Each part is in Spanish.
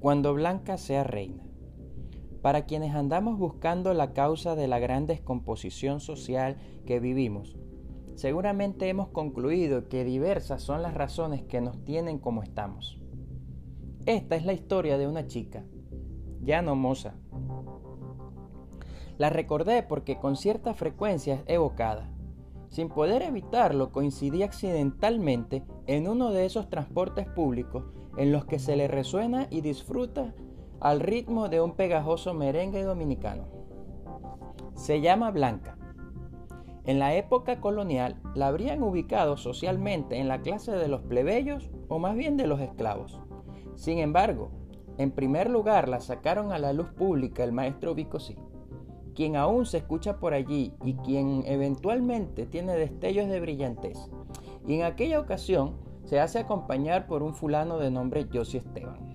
Cuando Blanca sea reina. Para quienes andamos buscando la causa de la gran descomposición social que vivimos, seguramente hemos concluido que diversas son las razones que nos tienen como estamos. Esta es la historia de una chica, ya no moza. La recordé porque con cierta frecuencia es evocada. Sin poder evitarlo, coincidí accidentalmente en uno de esos transportes públicos en los que se le resuena y disfruta al ritmo de un pegajoso merengue dominicano. Se llama Blanca. En la época colonial la habrían ubicado socialmente en la clase de los plebeyos o más bien de los esclavos. Sin embargo, en primer lugar la sacaron a la luz pública el maestro Vicosí, quien aún se escucha por allí y quien eventualmente tiene destellos de brillantez. Y en aquella ocasión se hace acompañar por un fulano de nombre Josie Esteban.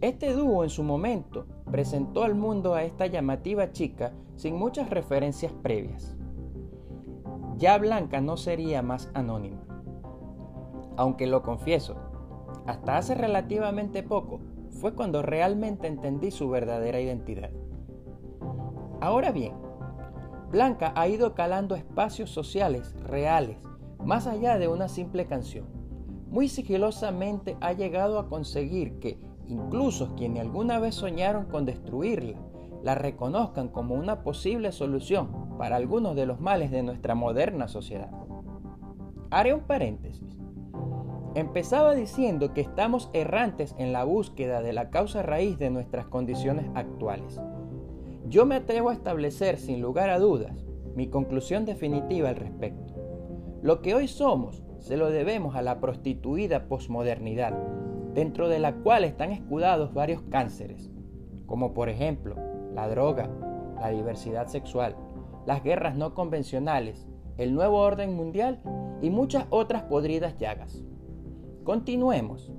Este dúo en su momento presentó al mundo a esta llamativa chica sin muchas referencias previas. Ya Blanca no sería más anónima. Aunque lo confieso, hasta hace relativamente poco fue cuando realmente entendí su verdadera identidad. Ahora bien, Blanca ha ido calando espacios sociales reales más allá de una simple canción. Muy sigilosamente ha llegado a conseguir que incluso quienes alguna vez soñaron con destruirla, la reconozcan como una posible solución para algunos de los males de nuestra moderna sociedad. Haré un paréntesis. Empezaba diciendo que estamos errantes en la búsqueda de la causa raíz de nuestras condiciones actuales. Yo me atrevo a establecer sin lugar a dudas mi conclusión definitiva al respecto. Lo que hoy somos se lo debemos a la prostituida posmodernidad, dentro de la cual están escudados varios cánceres, como por ejemplo la droga, la diversidad sexual, las guerras no convencionales, el nuevo orden mundial y muchas otras podridas llagas. Continuemos.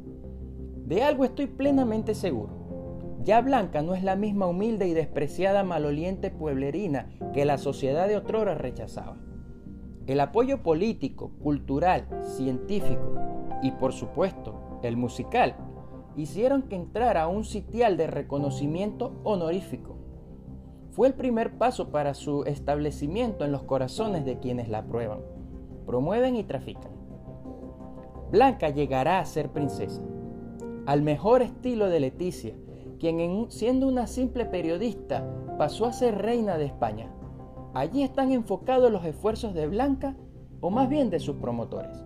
De algo estoy plenamente seguro. Ya Blanca no es la misma humilde y despreciada maloliente pueblerina que la sociedad de otrora rechazaba. El apoyo político, cultural, científico y por supuesto el musical hicieron que entrara a un sitial de reconocimiento honorífico. Fue el primer paso para su establecimiento en los corazones de quienes la prueban, promueven y trafican. Blanca llegará a ser princesa, al mejor estilo de Leticia, quien siendo una simple periodista pasó a ser reina de España. Allí están enfocados los esfuerzos de Blanca, o más bien de sus promotores.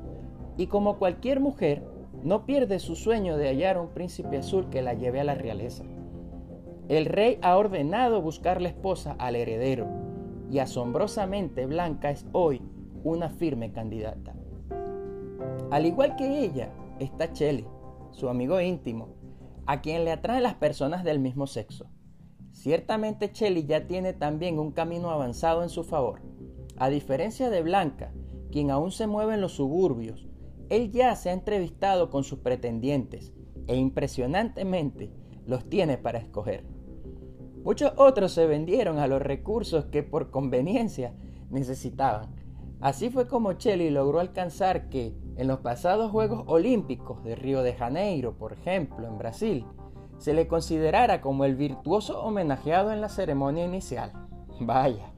Y como cualquier mujer, no pierde su sueño de hallar un príncipe azul que la lleve a la realeza. El rey ha ordenado buscar la esposa al heredero, y asombrosamente Blanca es hoy una firme candidata. Al igual que ella, está Chelly, su amigo íntimo, a quien le atraen las personas del mismo sexo. Ciertamente Chelly ya tiene también un camino avanzado en su favor. A diferencia de Blanca, quien aún se mueve en los suburbios, él ya se ha entrevistado con sus pretendientes e impresionantemente los tiene para escoger. Muchos otros se vendieron a los recursos que por conveniencia necesitaban. Así fue como Chelly logró alcanzar que en los pasados Juegos Olímpicos de Río de Janeiro, por ejemplo, en Brasil, se le considerara como el virtuoso homenajeado en la ceremonia inicial. Vaya.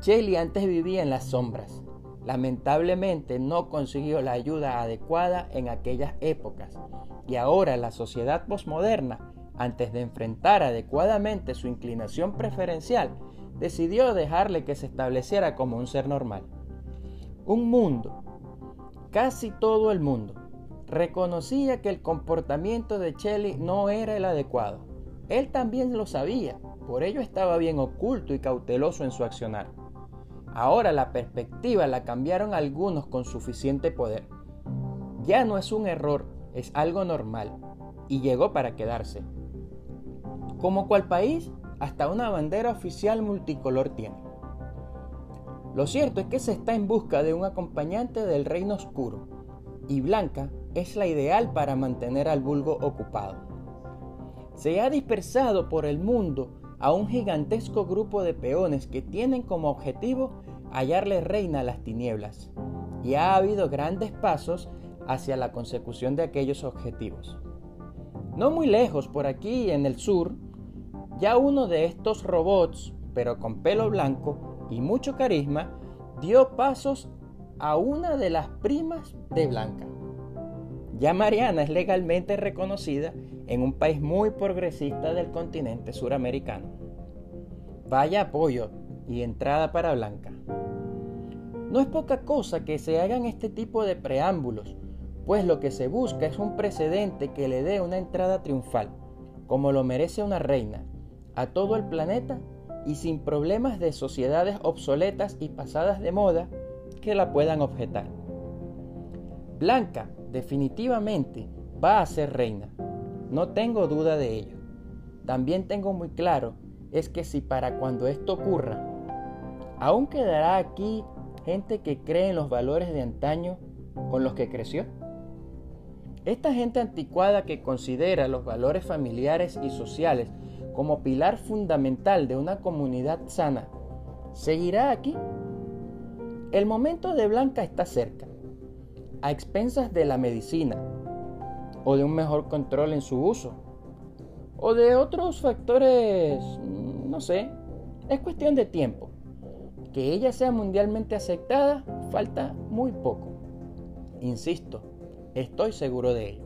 Chelly antes vivía en las sombras. Lamentablemente no consiguió la ayuda adecuada en aquellas épocas y ahora la sociedad posmoderna, antes de enfrentar adecuadamente su inclinación preferencial, decidió dejarle que se estableciera como un ser normal. Un mundo, casi todo el mundo, reconocía que el comportamiento de Shelley no era el adecuado. Él también lo sabía, por ello estaba bien oculto y cauteloso en su accionar. Ahora la perspectiva la cambiaron algunos con suficiente poder. Ya no es un error, es algo normal, y llegó para quedarse. Como cual país, hasta una bandera oficial multicolor tiene. Lo cierto es que se está en busca de un acompañante del reino oscuro, y Blanca es la ideal para mantener al vulgo ocupado. Se ha dispersado por el mundo a un gigantesco grupo de peones que tienen como objetivo hallarle reina a las tinieblas, y ha habido grandes pasos hacia la consecución de aquellos objetivos. No muy lejos, por aquí en el sur, ya uno de estos robots, pero con pelo blanco y mucho carisma, dio pasos a una de las primas de Blanca. Ya Mariana es legalmente reconocida en un país muy progresista del continente suramericano. Vaya apoyo y entrada para Blanca. No es poca cosa que se hagan este tipo de preámbulos, pues lo que se busca es un precedente que le dé una entrada triunfal, como lo merece una reina, a todo el planeta y sin problemas de sociedades obsoletas y pasadas de moda que la puedan objetar. Blanca definitivamente va a ser reina, no tengo duda de ello. También tengo muy claro es que si para cuando esto ocurra, aún quedará aquí gente que cree en los valores de antaño con los que creció. Esta gente anticuada que considera los valores familiares y sociales como pilar fundamental de una comunidad sana, ¿seguirá aquí? El momento de Blanca está cerca, a expensas de la medicina, o de un mejor control en su uso, o de otros factores, no sé, es cuestión de tiempo. Que ella sea mundialmente aceptada, falta muy poco. Insisto, estoy seguro de ello.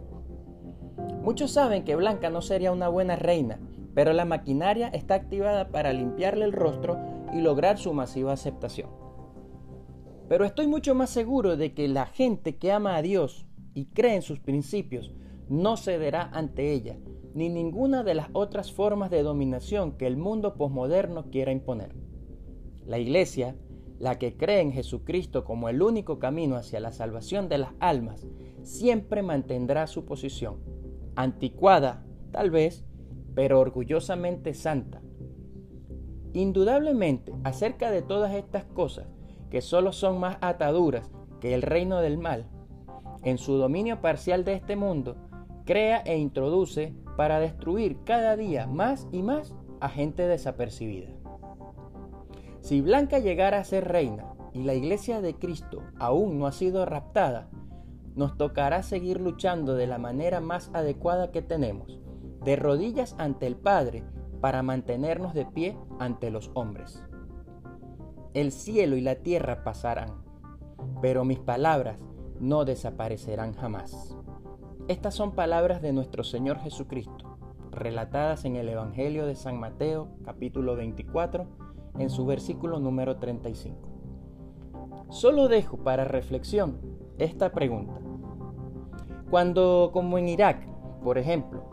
Muchos saben que Blanca no sería una buena reina, pero la maquinaria está activada para limpiarle el rostro y lograr su masiva aceptación. Pero estoy mucho más seguro de que la gente que ama a Dios y cree en sus principios no cederá ante ella, ni ninguna de las otras formas de dominación que el mundo posmoderno quiera imponer. La Iglesia, la que cree en Jesucristo como el único camino hacia la salvación de las almas, siempre mantendrá su posición, anticuada, tal vez, pero orgullosamente santa. Indudablemente, acerca de todas estas cosas, que solo son más ataduras que el reino del mal, en su dominio parcial de este mundo, crea e introduce para destruir cada día más y más a gente desapercibida. Si Blanca llegara a ser reina y la iglesia de Cristo aún no ha sido raptada, nos tocará seguir luchando de la manera más adecuada que tenemos, de rodillas ante el Padre, para mantenernos de pie ante los hombres. El cielo y la tierra pasarán, pero mis palabras no desaparecerán jamás. Estas son palabras de nuestro Señor Jesucristo, relatadas en el Evangelio de San Mateo capítulo 24, en su versículo número 35. Solo dejo para reflexión esta pregunta. Cuando, como en Irak, por ejemplo,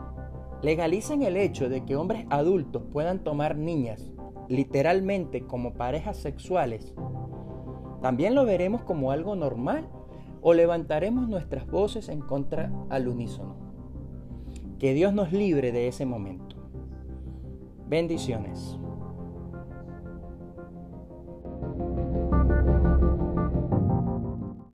legalizan el hecho de que hombres adultos puedan tomar niñas literalmente como parejas sexuales, ¿también lo veremos como algo normal o levantaremos nuestras voces en contra al unísono? Que Dios nos libre de ese momento. Bendiciones.